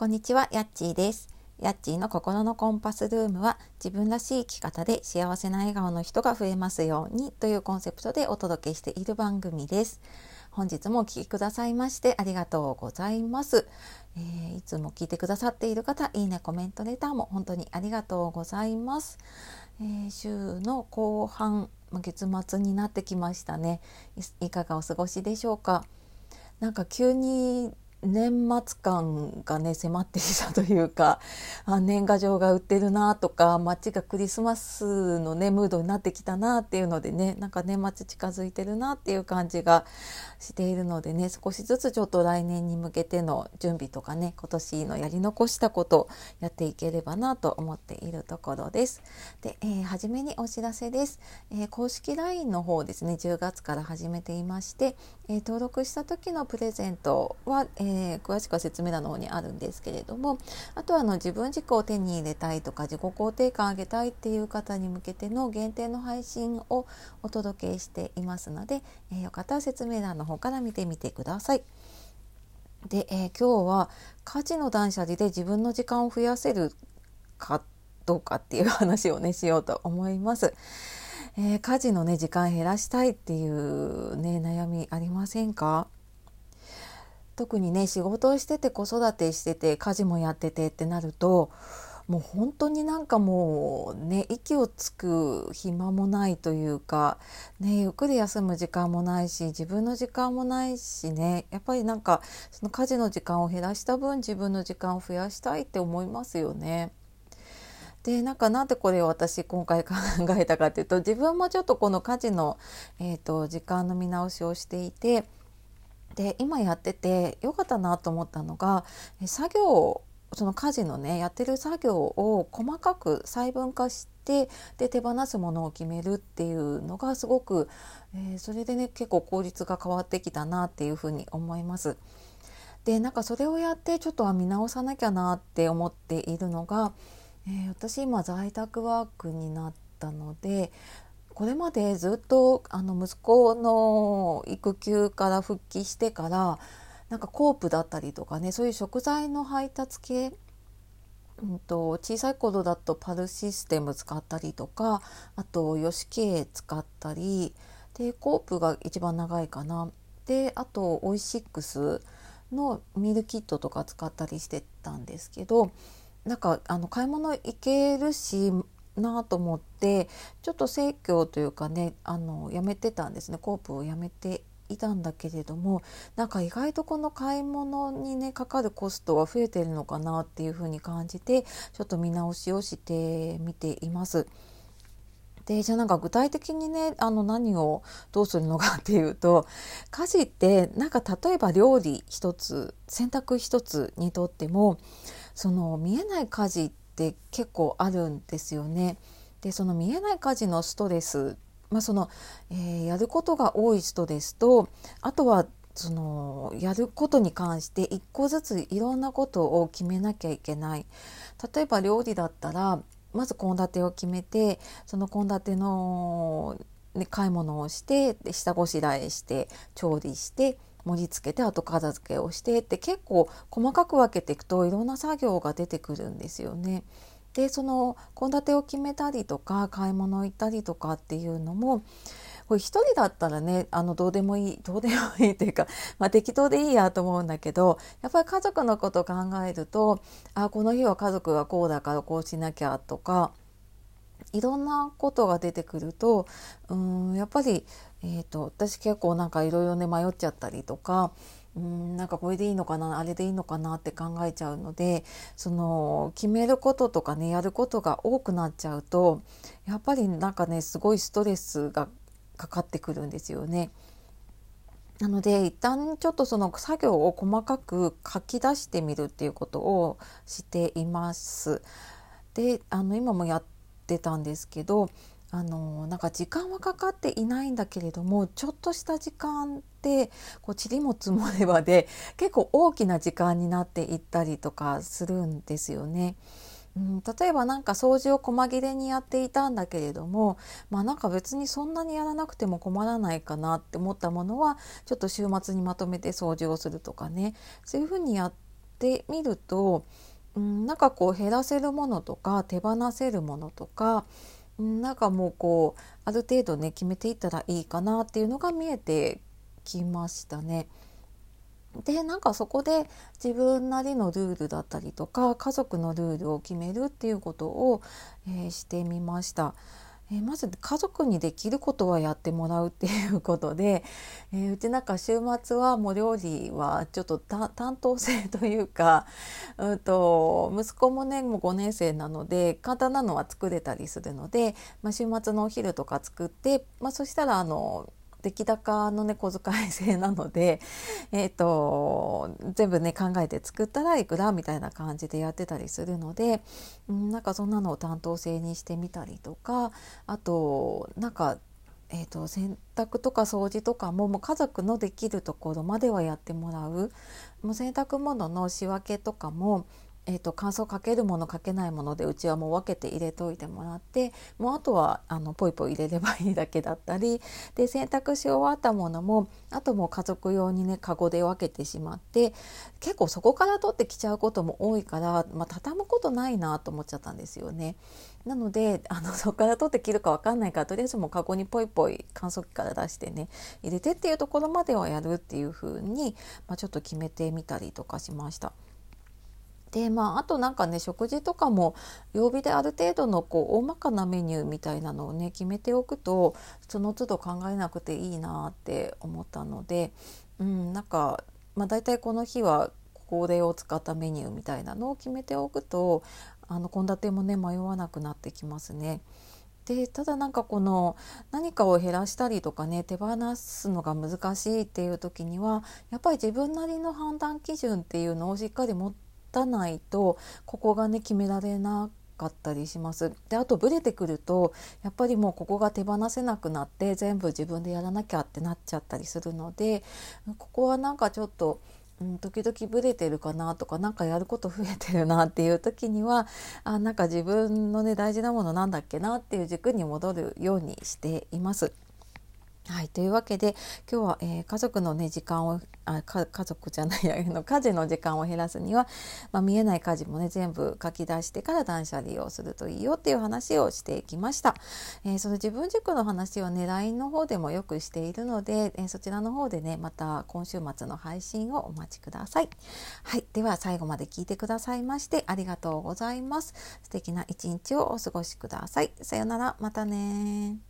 こんにちは、やっちーです。やっちーの心のコンパスルームは自分らしい生き方で幸せな笑顔の人が増えますようにというコンセプトでお届けしている番組です。本日もお聴きくださいましてありがとうございます、えー、いつも聞いてくださっている方、いいね、コメント、レターも本当にありがとうございます。えー、週の後半、月末になってきましたねい。いかがお過ごしでしょうか？なんか急に年末感がね迫ってきたというかあ年賀状が売ってるなとか街がクリスマスのねムードになってきたなっていうのでねなんか年末近づいてるなっていう感じがしているのでね少しずつちょっと来年に向けての準備とかね今年のやり残したことやっていければなと思っているところです。で、えー、初めにお知らせです、えー、公式 LINE の方ですね10月から始めていまして、えー、登録した時のプレゼントは、ええー、詳しくは説明欄の方にあるんですけれどもあとはあの自分軸を手に入れたいとか自己肯定感上げたいっていう方に向けての限定の配信をお届けしていますので、えー、よかったら説明欄の方から見てみてください。で、えー、今日は家事の断捨離で自分の時間を増やせるかどうかっていう話をねしようと思います。えー、家事のね時間減らしたいっていうね悩みありませんか？特にね仕事をしてて子育てしてて家事もやっててってなるともう本当になんかもうね息をつく暇もないというか、ね、ゆっくり休む時間もないし自分の時間もないしねやっぱりなんかその家事の時間を減らした分自分の時間を増やしたいって思いますよね。でなんかなんでこれを私今回考えたかっていうと自分もちょっとこの家事の、えーと時間の見直しをしていてで今やっててよかったなと思ったのが作業その家事のねやってる作業を細かく細分化してで手放すものを決めるっていうのがすごく、えー、それでね結構効率が変わってきたなっていうふうに思います。でなんかそれをやってちょっとは見直さなきゃなって思っているのが、えー、私今在宅ワークになったのでこれまでずっとあの息子の育休から復帰してからなんかコープだったりとかねそういう食材の配達系うんと、小さい頃だとパルシステム使ったりとかあとヨシケイ使ったりでコープが一番長いかな。であとオイシックスのミルキットとか使ったりしてたんですけどなんかあの買い物行けるしなと思ってちょっと生協というかねあのやめてたんですねコープをやめていたんだけれどもなんか意外とこの買い物にねかかるコストは増えてるのかなっていうふうに感じてちょっと見直しをしてみています。でじゃあなんか具体的にねあの何をどうするのかっていうと家事ってなんか例えば料理一つ洗濯一つにとってもその見えない家事って結構あるんですよね。でその見えない家事のストレス、まあそのえー、やることが多い人ですとあとはそのやることに関して一個ずついろんなことを決めなきゃいけない例えば料理だったらまず献立を決めてその献立の、ね、買い物をしてで下ごしらえして調理して盛り付けて後片付けをしてって結構細かく分けていくといろんな作業が出てくるんですよね。でその献立を決めたりとか買い物行ったりとかっていうのもこれ一人だったらねあのどうでもいいどうでもいいっていうか、まあ、適当でいいやと思うんだけどやっぱり家族のこと考えるとあこの日は家族がこうだからこうしなきゃとかいろんなことが出てくるとうんやっぱり、えーと、私結構なんかいろいろね迷っちゃったりとかうんなんかこれでいいのかなあれでいいのかなって考えちゃうのでその決めることとかねやることが多くなっちゃうとやっぱりなんかねすごいストレスがかかってくるんですよね。なので一旦ちょっとその作業を細かく書き出してみるっていうことをしています。であの今もやってたんですけどあのなんか時間はかかっていないんだけれどもちょっとした時間ってこう塵も積もればで結構大きな時間になっていったりとかするんですよね。うん、例えば何か掃除を細切れにやっていたんだけれどもまあなんか別にそんなにやらなくても困らないかなって思ったものはちょっと週末にまとめて掃除をするとかねそういうふうにやってみると、うん、なんかこう減らせるものとか手放せるものとか、うん、なんかもうこうある程度ね決めていったらいいかなっていうのが見えてきましたね。でなんかそこで自分なりのルールだったりとか家族のルールを決めるっていうことを、えー、してみました。え、まず家族にできることはやってもらうっていうことで、えー、うちなんか週末はもう料理はちょっと担当性というか、うんと、息子もねもう5年生なので簡単なのは作れたりするので、まあ、週末のお昼とか作って、まあ、そしたらあの出来高のね小遣い制なので、えーと、全部ね考えて作ったらいくらみたいな感じでやってたりするので、うん、なんかそんなのを担当制にしてみたりとかあとなんかえーと、洗濯とか掃除とかももう家族のできるところまではやってもらう。もう洗濯物の仕分けとかもえーと、乾燥かけるものかけないものでうちはもう分けて入れといてもらってもうあとはあのポイポイ入れればいいだけだったりで洗濯し終わったものもあともう家族用にねカゴで分けてしまって結構そこから取ってきちゃうことも多いから、まあ、畳むことないなと思っちゃったんですよね。なのであのそこから取って切るか分かんないからとりあえずもうカゴにポイポイ乾燥機から出してね入れてっていうところまではやるっていう風に、まあ、ちょっと決めてみたりとかしました。でまあ、あとなんかね食事とかも曜日である程度のこう大まかなメニューみたいなのをね決めておくとその都度考えなくていいなって思ったので、うん、なんか、まあ、大体この日はこれを使ったメニューみたいなのを決めておくとあの献立もね迷わなくなってきますね。でただなんかこの何かを減らしたりとかね手放すのが難しいっていう時にはやっぱり自分なりの判断基準っていうのをしっかり持ってたないとここがね決められなかったりします。であとブレてくるとやっぱりもうここが手放せなくなって全部自分でやらなきゃってなっちゃったりするのでここはなんかちょっとうん、時々ブレてるかなとか何かやること増えてるなっていう時にはあなんか自分のね大事なものなんだっけなっていう軸に戻るようにしています。はい、というわけで今日は、えー、家族の、ね、時間をあ家族じゃない やの家事の時間を減らすには、まあ、見えない家事もね全部書き出してから断捨離をするといいよっていう話をしていきました、えー、その自分軸の話はね LINE の方でもよくしているので、えー、そちらの方でねまた今週末の配信をお待ちください。はいでは最後まで聞いてくださいましてありがとうございます。素敵な一日をお過ごしください。さようならまたね